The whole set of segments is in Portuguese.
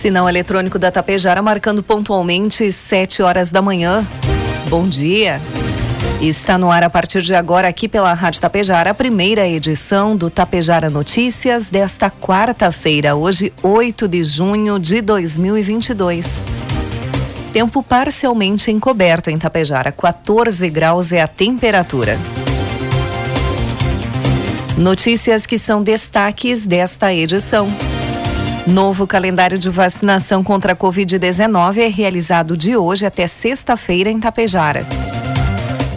Sinal eletrônico da Tapejara marcando pontualmente 7 horas da manhã. Bom dia. Está no ar a partir de agora aqui pela Rádio Tapejara a primeira edição do Tapejara Notícias desta quarta-feira, hoje 8 de junho de 2022. Tempo parcialmente encoberto em Tapejara, 14 graus é a temperatura. Notícias que são destaques desta edição. Novo calendário de vacinação contra a Covid-19 é realizado de hoje até sexta-feira em Tapejara.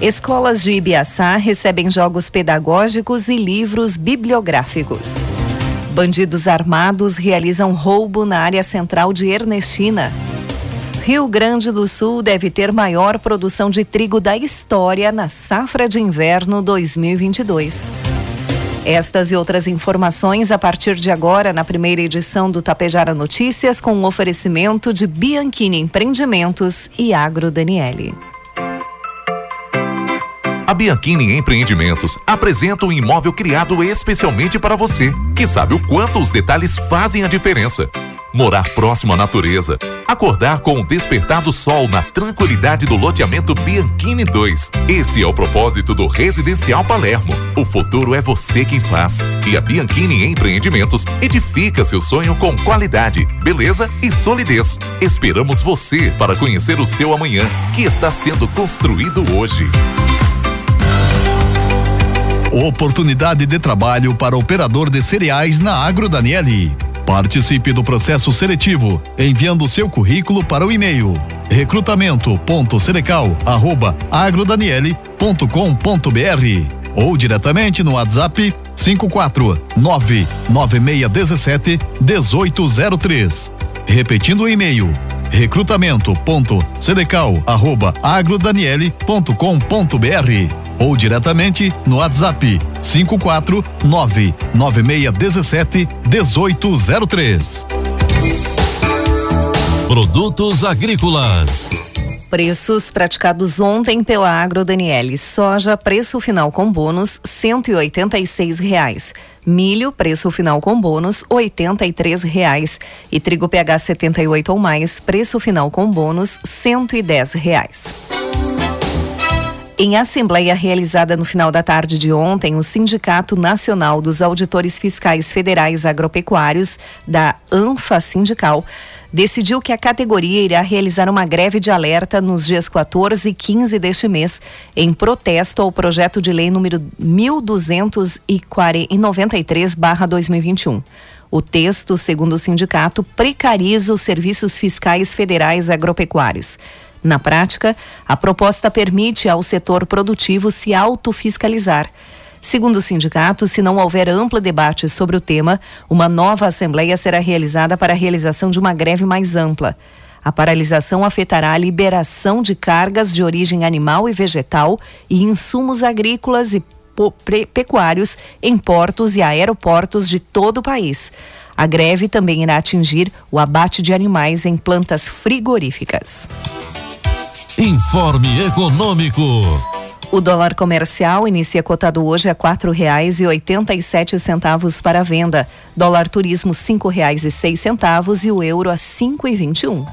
Escolas de Ibiaçá recebem jogos pedagógicos e livros bibliográficos. Bandidos armados realizam roubo na área central de Ernestina. Rio Grande do Sul deve ter maior produção de trigo da história na safra de inverno 2022. Estas e outras informações a partir de agora na primeira edição do Tapejara Notícias com um oferecimento de Bianchini Empreendimentos e Agro Daniele. A Bianchini Empreendimentos apresenta um imóvel criado especialmente para você, que sabe o quanto os detalhes fazem a diferença morar próximo à natureza, acordar com o despertar do sol na tranquilidade do loteamento Bianchini 2. Esse é o propósito do Residencial Palermo. O futuro é você quem faz. E a Bianchini Empreendimentos edifica seu sonho com qualidade, beleza e solidez. Esperamos você para conhecer o seu amanhã, que está sendo construído hoje. Oportunidade de trabalho para operador de cereais na Agro Daniele. Participe do processo seletivo enviando seu currículo para o e-mail recrutamento.cerecal@agrodaniele.com.br ou diretamente no WhatsApp 54 99617 1803. Repetindo o e-mail recrutamento.cerecal@agrodaniele.com.br ou diretamente no WhatsApp 549 9617 1803. Produtos agrícolas. Preços praticados ontem pela Agro Daniele. Soja, preço final com bônus, cento e oitenta e seis reais. Milho, preço final com bônus, oitenta e três reais. E trigo PH 78 ou mais, preço final com bônus, cento e dez reais. Em assembleia realizada no final da tarde de ontem, o Sindicato Nacional dos Auditores Fiscais Federais Agropecuários, da ANFA Sindical, decidiu que a categoria irá realizar uma greve de alerta nos dias 14 e 15 deste mês, em protesto ao projeto de lei número 1293/2021. O texto, segundo o sindicato, precariza os serviços fiscais federais agropecuários. Na prática, a proposta permite ao setor produtivo se autofiscalizar. Segundo o sindicato, se não houver amplo debate sobre o tema, uma nova assembleia será realizada para a realização de uma greve mais ampla. A paralisação afetará a liberação de cargas de origem animal e vegetal e insumos agrícolas e pecuários em portos e aeroportos de todo o país. A greve também irá atingir o abate de animais em plantas frigoríficas. Informe Econômico. O dólar comercial inicia cotado hoje a quatro reais e oitenta e sete centavos para a venda. Dólar turismo cinco reais e seis centavos e o euro a cinco e vinte e um.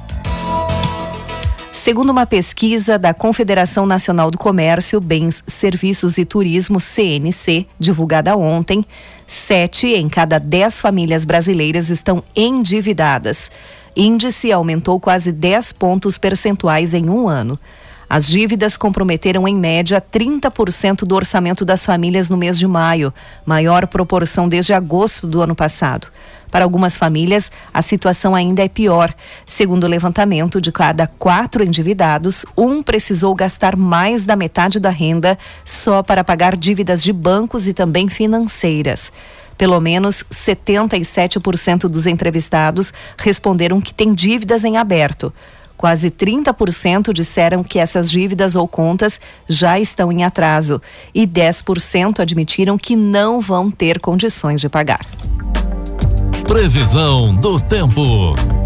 Segundo uma pesquisa da Confederação Nacional do Comércio, Bens, Serviços e Turismo, CNC, divulgada ontem, sete em cada dez famílias brasileiras estão endividadas. Índice aumentou quase 10 pontos percentuais em um ano. As dívidas comprometeram em média 30% do orçamento das famílias no mês de maio, maior proporção desde agosto do ano passado. Para algumas famílias, a situação ainda é pior. Segundo o levantamento, de cada quatro endividados, um precisou gastar mais da metade da renda só para pagar dívidas de bancos e também financeiras. Pelo menos 77% dos entrevistados responderam que têm dívidas em aberto. Quase 30% disseram que essas dívidas ou contas já estão em atraso e 10% admitiram que não vão ter condições de pagar. Previsão do tempo.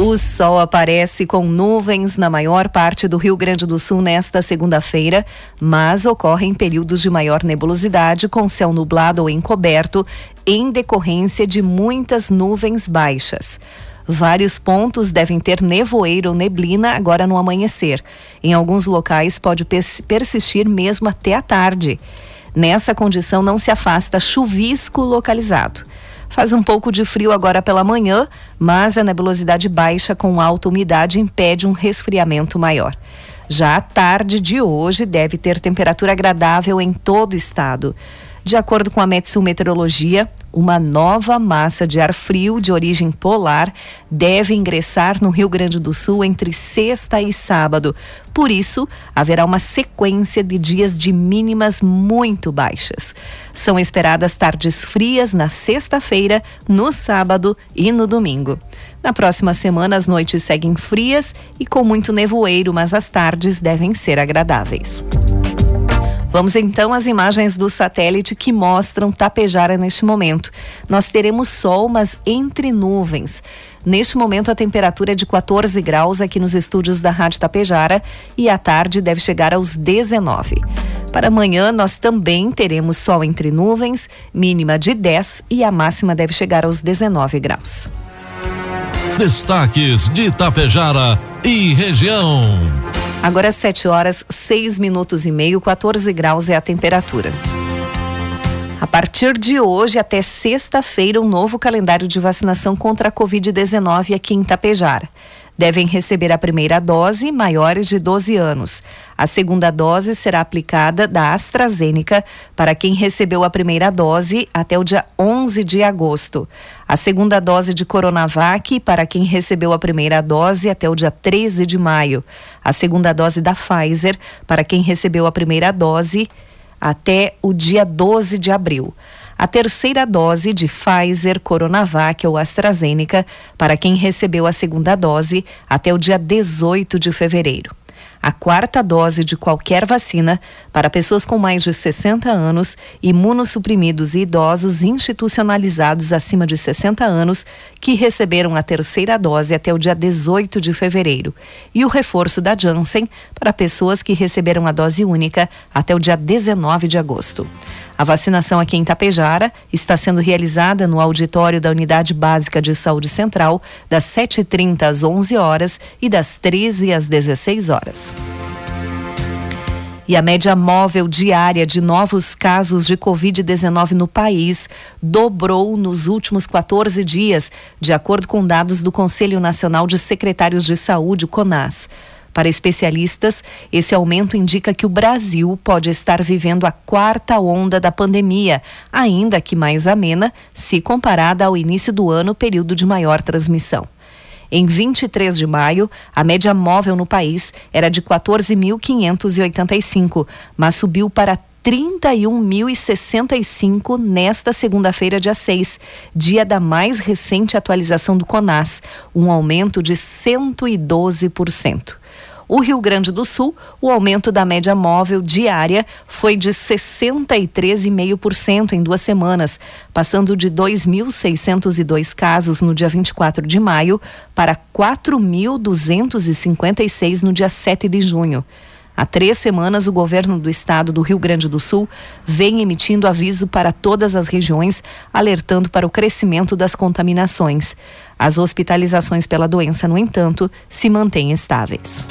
O sol aparece com nuvens na maior parte do Rio Grande do Sul nesta segunda-feira, mas ocorre em períodos de maior nebulosidade, com céu nublado ou encoberto, em decorrência de muitas nuvens baixas. Vários pontos devem ter nevoeiro ou neblina agora no amanhecer. Em alguns locais pode persistir mesmo até a tarde. Nessa condição não se afasta chuvisco localizado. Faz um pouco de frio agora pela manhã, mas a nebulosidade baixa com alta umidade impede um resfriamento maior. Já a tarde de hoje deve ter temperatura agradável em todo o estado. De acordo com a Metsu Meteorologia, uma nova massa de ar frio de origem polar deve ingressar no Rio Grande do Sul entre sexta e sábado. Por isso, haverá uma sequência de dias de mínimas muito baixas. São esperadas tardes frias na sexta-feira, no sábado e no domingo. Na próxima semana, as noites seguem frias e com muito nevoeiro, mas as tardes devem ser agradáveis. Vamos então às imagens do satélite que mostram Tapejara neste momento. Nós teremos sol, mas entre nuvens. Neste momento, a temperatura é de 14 graus aqui nos estúdios da Rádio Tapejara e à tarde deve chegar aos 19. Para amanhã, nós também teremos sol entre nuvens, mínima de 10 e a máxima deve chegar aos 19 graus. Destaques de Tapejara e região. Agora 7 horas, 6 minutos e meio, 14 graus é a temperatura. A partir de hoje até sexta-feira, um novo calendário de vacinação contra a Covid-19 aqui em Tapejara. Devem receber a primeira dose maiores de 12 anos. A segunda dose será aplicada da AstraZeneca para quem recebeu a primeira dose até o dia 11 de agosto. A segunda dose de Coronavac para quem recebeu a primeira dose até o dia 13 de maio. A segunda dose da Pfizer para quem recebeu a primeira dose até o dia 12 de abril a terceira dose de Pfizer, Coronavac ou AstraZeneca para quem recebeu a segunda dose até o dia 18 de fevereiro a quarta dose de qualquer vacina para pessoas com mais de 60 anos, imunossuprimidos e idosos institucionalizados acima de 60 anos que receberam a terceira dose até o dia 18 de fevereiro, e o reforço da Janssen para pessoas que receberam a dose única até o dia 19 de agosto. A vacinação aqui em Tapejara está sendo realizada no auditório da Unidade Básica de Saúde Central, das 7h30 às 11 horas e das 13 às 16 horas. E a média móvel diária de novos casos de Covid-19 no país dobrou nos últimos 14 dias, de acordo com dados do Conselho Nacional de Secretários de Saúde, CONAS. Para especialistas, esse aumento indica que o Brasil pode estar vivendo a quarta onda da pandemia, ainda que mais amena, se comparada ao início do ano, período de maior transmissão. Em 23 de maio, a média móvel no país era de 14.585, mas subiu para 31.065 nesta segunda-feira, dia 6, dia da mais recente atualização do CONAS, um aumento de 112%. O Rio Grande do Sul, o aumento da média móvel diária foi de 63,5% em duas semanas, passando de 2.602 casos no dia 24 de maio para 4.256 no dia 7 de junho. Há três semanas, o governo do estado do Rio Grande do Sul vem emitindo aviso para todas as regiões, alertando para o crescimento das contaminações. As hospitalizações pela doença, no entanto, se mantêm estáveis.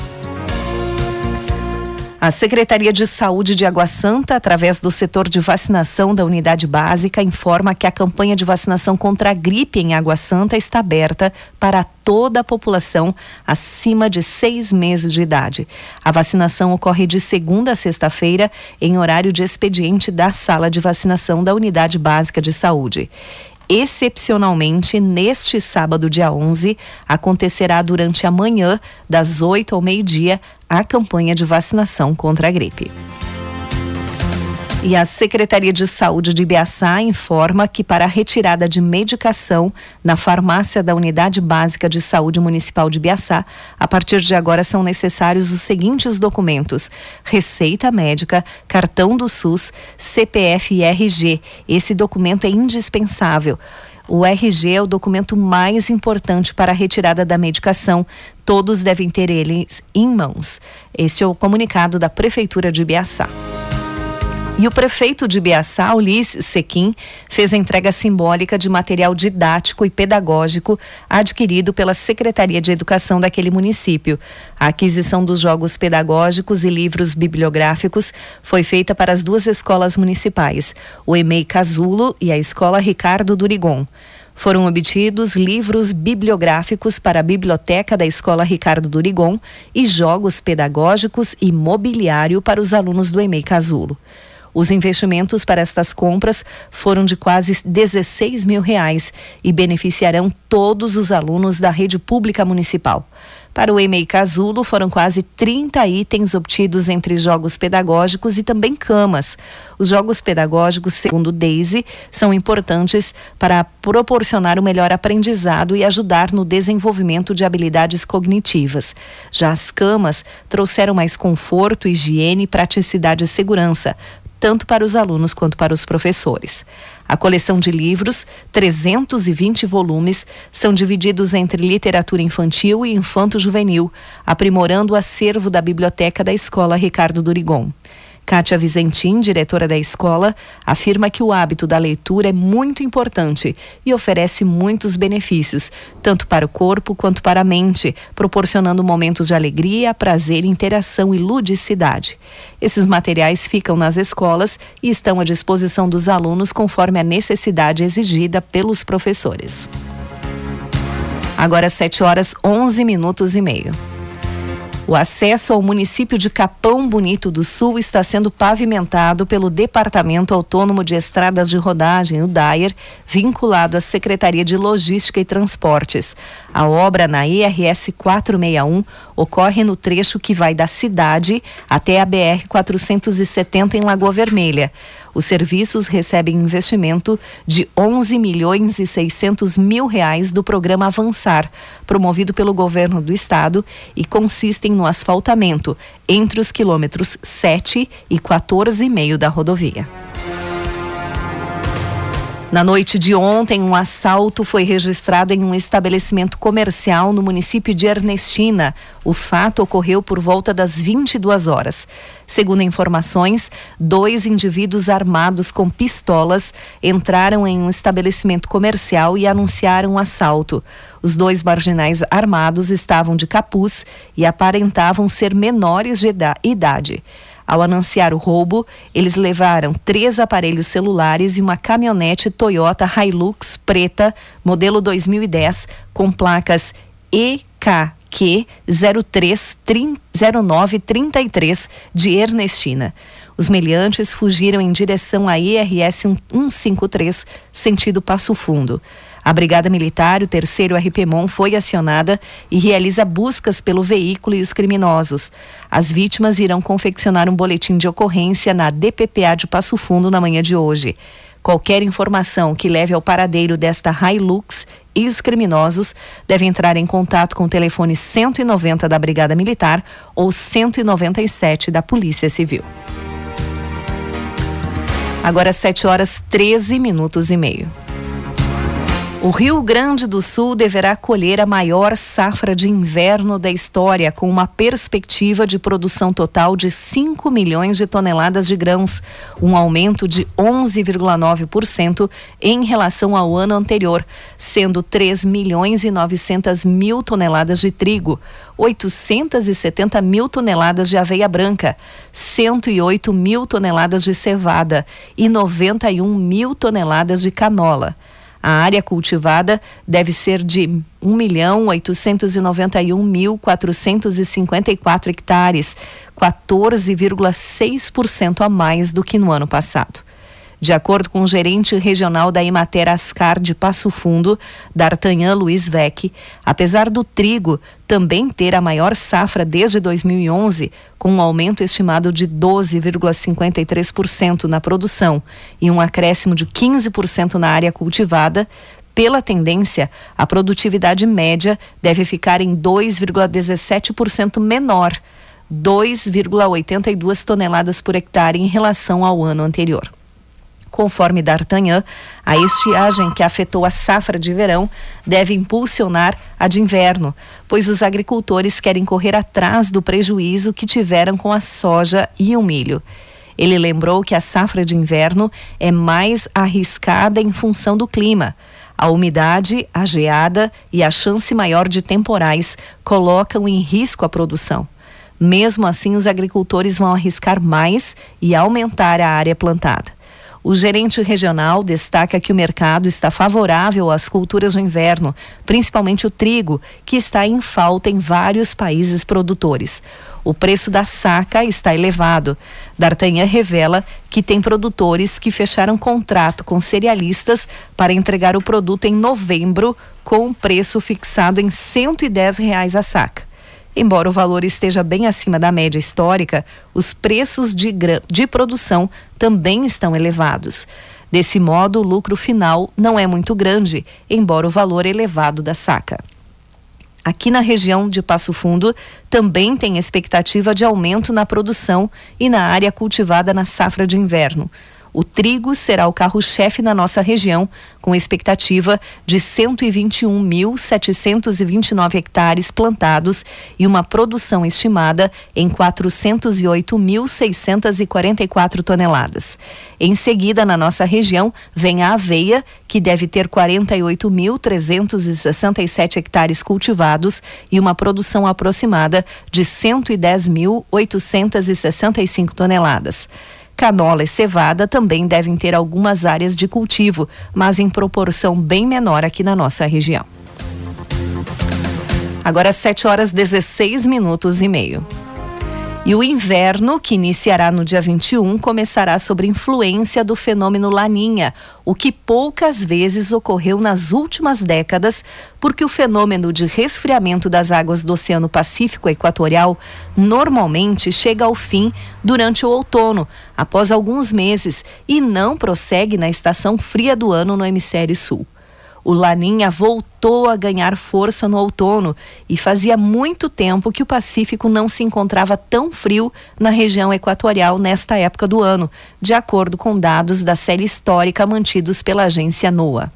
A Secretaria de Saúde de Água Santa, através do setor de vacinação da unidade básica, informa que a campanha de vacinação contra a gripe em Água Santa está aberta para toda a população acima de seis meses de idade. A vacinação ocorre de segunda a sexta-feira, em horário de expediente da sala de vacinação da unidade básica de saúde. Excepcionalmente, neste sábado, dia 11, acontecerá durante a manhã, das 8 ao meio-dia, a campanha de vacinação contra a gripe. E a Secretaria de Saúde de Ibiaçá informa que para a retirada de medicação na farmácia da Unidade Básica de Saúde Municipal de Ibiaçá, a partir de agora são necessários os seguintes documentos: receita médica, cartão do SUS, CPF e RG. Esse documento é indispensável. O RG é o documento mais importante para a retirada da medicação. Todos devem ter eles em mãos. Este é o comunicado da Prefeitura de Ibiaçá. E o prefeito de Biaçá, Ulis Sequim, fez a entrega simbólica de material didático e pedagógico adquirido pela Secretaria de Educação daquele município. A aquisição dos jogos pedagógicos e livros bibliográficos foi feita para as duas escolas municipais, o EMEI Casulo e a Escola Ricardo Durigon. Foram obtidos livros bibliográficos para a biblioteca da Escola Ricardo Durigon e jogos pedagógicos e mobiliário para os alunos do EMEI Casulo. Os investimentos para estas compras foram de quase 16 mil reais e beneficiarão todos os alunos da rede pública municipal. Para o EMEI Casulo, foram quase 30 itens obtidos entre jogos pedagógicos e também camas. Os jogos pedagógicos, segundo Daisy, são importantes para proporcionar o melhor aprendizado e ajudar no desenvolvimento de habilidades cognitivas. Já as camas trouxeram mais conforto, higiene, praticidade e segurança, tanto para os alunos quanto para os professores. A coleção de livros, 320 volumes, são divididos entre literatura infantil e infanto-juvenil, aprimorando o acervo da biblioteca da Escola Ricardo Durigon. Kátia Vizentim, diretora da escola, afirma que o hábito da leitura é muito importante e oferece muitos benefícios, tanto para o corpo quanto para a mente, proporcionando momentos de alegria, prazer, interação e ludicidade. Esses materiais ficam nas escolas e estão à disposição dos alunos conforme a necessidade exigida pelos professores. Agora 7 horas 11 minutos e meio. O acesso ao município de Capão Bonito do Sul está sendo pavimentado pelo Departamento Autônomo de Estradas de Rodagem, o DAIR, vinculado à Secretaria de Logística e Transportes. A obra na IRS 461 ocorre no trecho que vai da cidade até a BR 470 em Lagoa Vermelha. Os serviços recebem investimento de 11 milhões e 600 mil reais do programa Avançar, promovido pelo governo do estado e consistem no asfaltamento entre os quilômetros 7 e 14,5 da rodovia. Na noite de ontem, um assalto foi registrado em um estabelecimento comercial no município de Ernestina. O fato ocorreu por volta das 22 horas. Segundo informações, dois indivíduos armados com pistolas entraram em um estabelecimento comercial e anunciaram um assalto. Os dois marginais armados estavam de capuz e aparentavam ser menores de idade. Ao anunciar o roubo, eles levaram três aparelhos celulares e uma caminhonete Toyota Hilux preta, modelo 2010, com placas EKQ 030933 de Ernestina. Os meliantes fugiram em direção à IRS 153, sentido Passo Fundo. A Brigada Militar, o terceiro RPMON, foi acionada e realiza buscas pelo veículo e os criminosos. As vítimas irão confeccionar um boletim de ocorrência na DPPA de Passo Fundo na manhã de hoje. Qualquer informação que leve ao paradeiro desta Hilux e os criminosos devem entrar em contato com o telefone 190 da Brigada Militar ou 197 da Polícia Civil. Agora 7 horas 13 minutos e meio. O Rio Grande do Sul deverá colher a maior safra de inverno da história, com uma perspectiva de produção total de 5 milhões de toneladas de grãos, um aumento de 11,9% em relação ao ano anterior, sendo 3 milhões e 900 mil toneladas de trigo, 870 mil toneladas de aveia branca, 108 mil toneladas de cevada e 91 mil toneladas de canola. A área cultivada deve ser de 1.891.454 hectares, 14,6% a mais do que no ano passado. De acordo com o gerente regional da Imater Ascar de Passo Fundo, D'Artagnan Luiz Vec, apesar do trigo também ter a maior safra desde 2011, com um aumento estimado de 12,53% na produção e um acréscimo de 15% na área cultivada, pela tendência, a produtividade média deve ficar em 2,17% menor, 2,82 toneladas por hectare em relação ao ano anterior. Conforme D'Artagnan, a estiagem que afetou a safra de verão deve impulsionar a de inverno, pois os agricultores querem correr atrás do prejuízo que tiveram com a soja e o milho. Ele lembrou que a safra de inverno é mais arriscada em função do clima. A umidade, a geada e a chance maior de temporais colocam em risco a produção. Mesmo assim, os agricultores vão arriscar mais e aumentar a área plantada. O gerente regional destaca que o mercado está favorável às culturas do inverno, principalmente o trigo, que está em falta em vários países produtores. O preço da saca está elevado. D'Artagnan revela que tem produtores que fecharam contrato com cerealistas para entregar o produto em novembro com um preço fixado em 110 reais a saca. Embora o valor esteja bem acima da média histórica, os preços de, de produção também estão elevados. Desse modo, o lucro final não é muito grande, embora o valor elevado da saca. Aqui na região de Passo Fundo, também tem expectativa de aumento na produção e na área cultivada na safra de inverno. O trigo será o carro-chefe na nossa região, com expectativa de 121.729 hectares plantados e uma produção estimada em 408.644 toneladas. Em seguida, na nossa região, vem a aveia, que deve ter 48.367 hectares cultivados e uma produção aproximada de 110.865 toneladas. Canola e cevada também devem ter algumas áreas de cultivo, mas em proporção bem menor aqui na nossa região. Agora 7 horas 16 minutos e meio. E o inverno, que iniciará no dia 21, começará sob influência do fenômeno Laninha, o que poucas vezes ocorreu nas últimas décadas, porque o fenômeno de resfriamento das águas do Oceano Pacífico Equatorial normalmente chega ao fim durante o outono, após alguns meses, e não prossegue na estação fria do ano no hemisfério sul. O Laninha voltou a ganhar força no outono e fazia muito tempo que o Pacífico não se encontrava tão frio na região equatorial nesta época do ano, de acordo com dados da série histórica mantidos pela agência NOAA.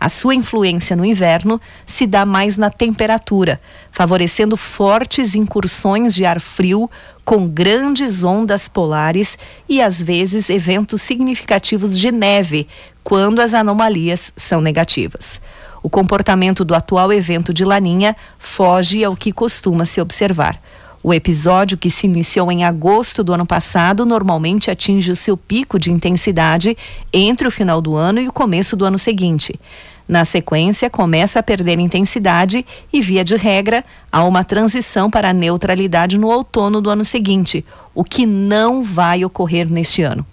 A sua influência no inverno se dá mais na temperatura, favorecendo fortes incursões de ar frio com grandes ondas polares e às vezes eventos significativos de neve, quando as anomalias são negativas. O comportamento do atual evento de Laninha foge ao que costuma se observar. O episódio, que se iniciou em agosto do ano passado, normalmente atinge o seu pico de intensidade entre o final do ano e o começo do ano seguinte. Na sequência, começa a perder intensidade e, via de regra, há uma transição para a neutralidade no outono do ano seguinte, o que não vai ocorrer neste ano.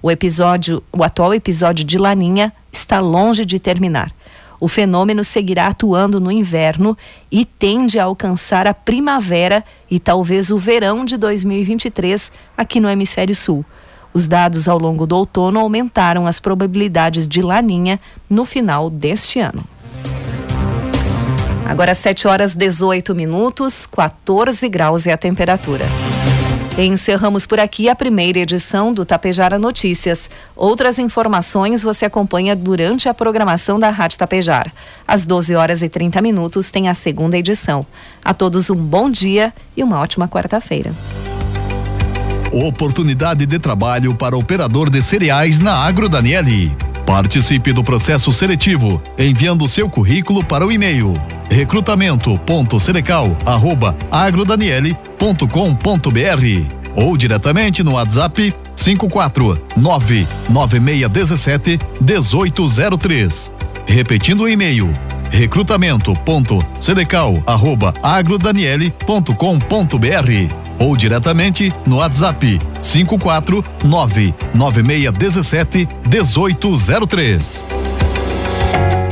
O episódio, o atual episódio de Laninha está longe de terminar. O fenômeno seguirá atuando no inverno e tende a alcançar a primavera e talvez o verão de 2023 aqui no hemisfério sul. Os dados ao longo do outono aumentaram as probabilidades de laninha no final deste ano. Agora 7 horas 18 minutos, 14 graus é a temperatura. Encerramos por aqui a primeira edição do Tapejara Notícias. Outras informações você acompanha durante a programação da Rádio Tapejara. Às 12 horas e 30 minutos tem a segunda edição. A todos um bom dia e uma ótima quarta-feira. Oportunidade de trabalho para operador de cereais na Agro Daniele. Participe do processo seletivo enviando seu currículo para o e-mail recrutamento.cerecal@agrodaniele.com.br ou diretamente no WhatsApp 54 99617 1803. Repetindo o e-mail recrutamento.cerecal@agrodaniele.com.br ou diretamente no WhatsApp 549 9617 1803.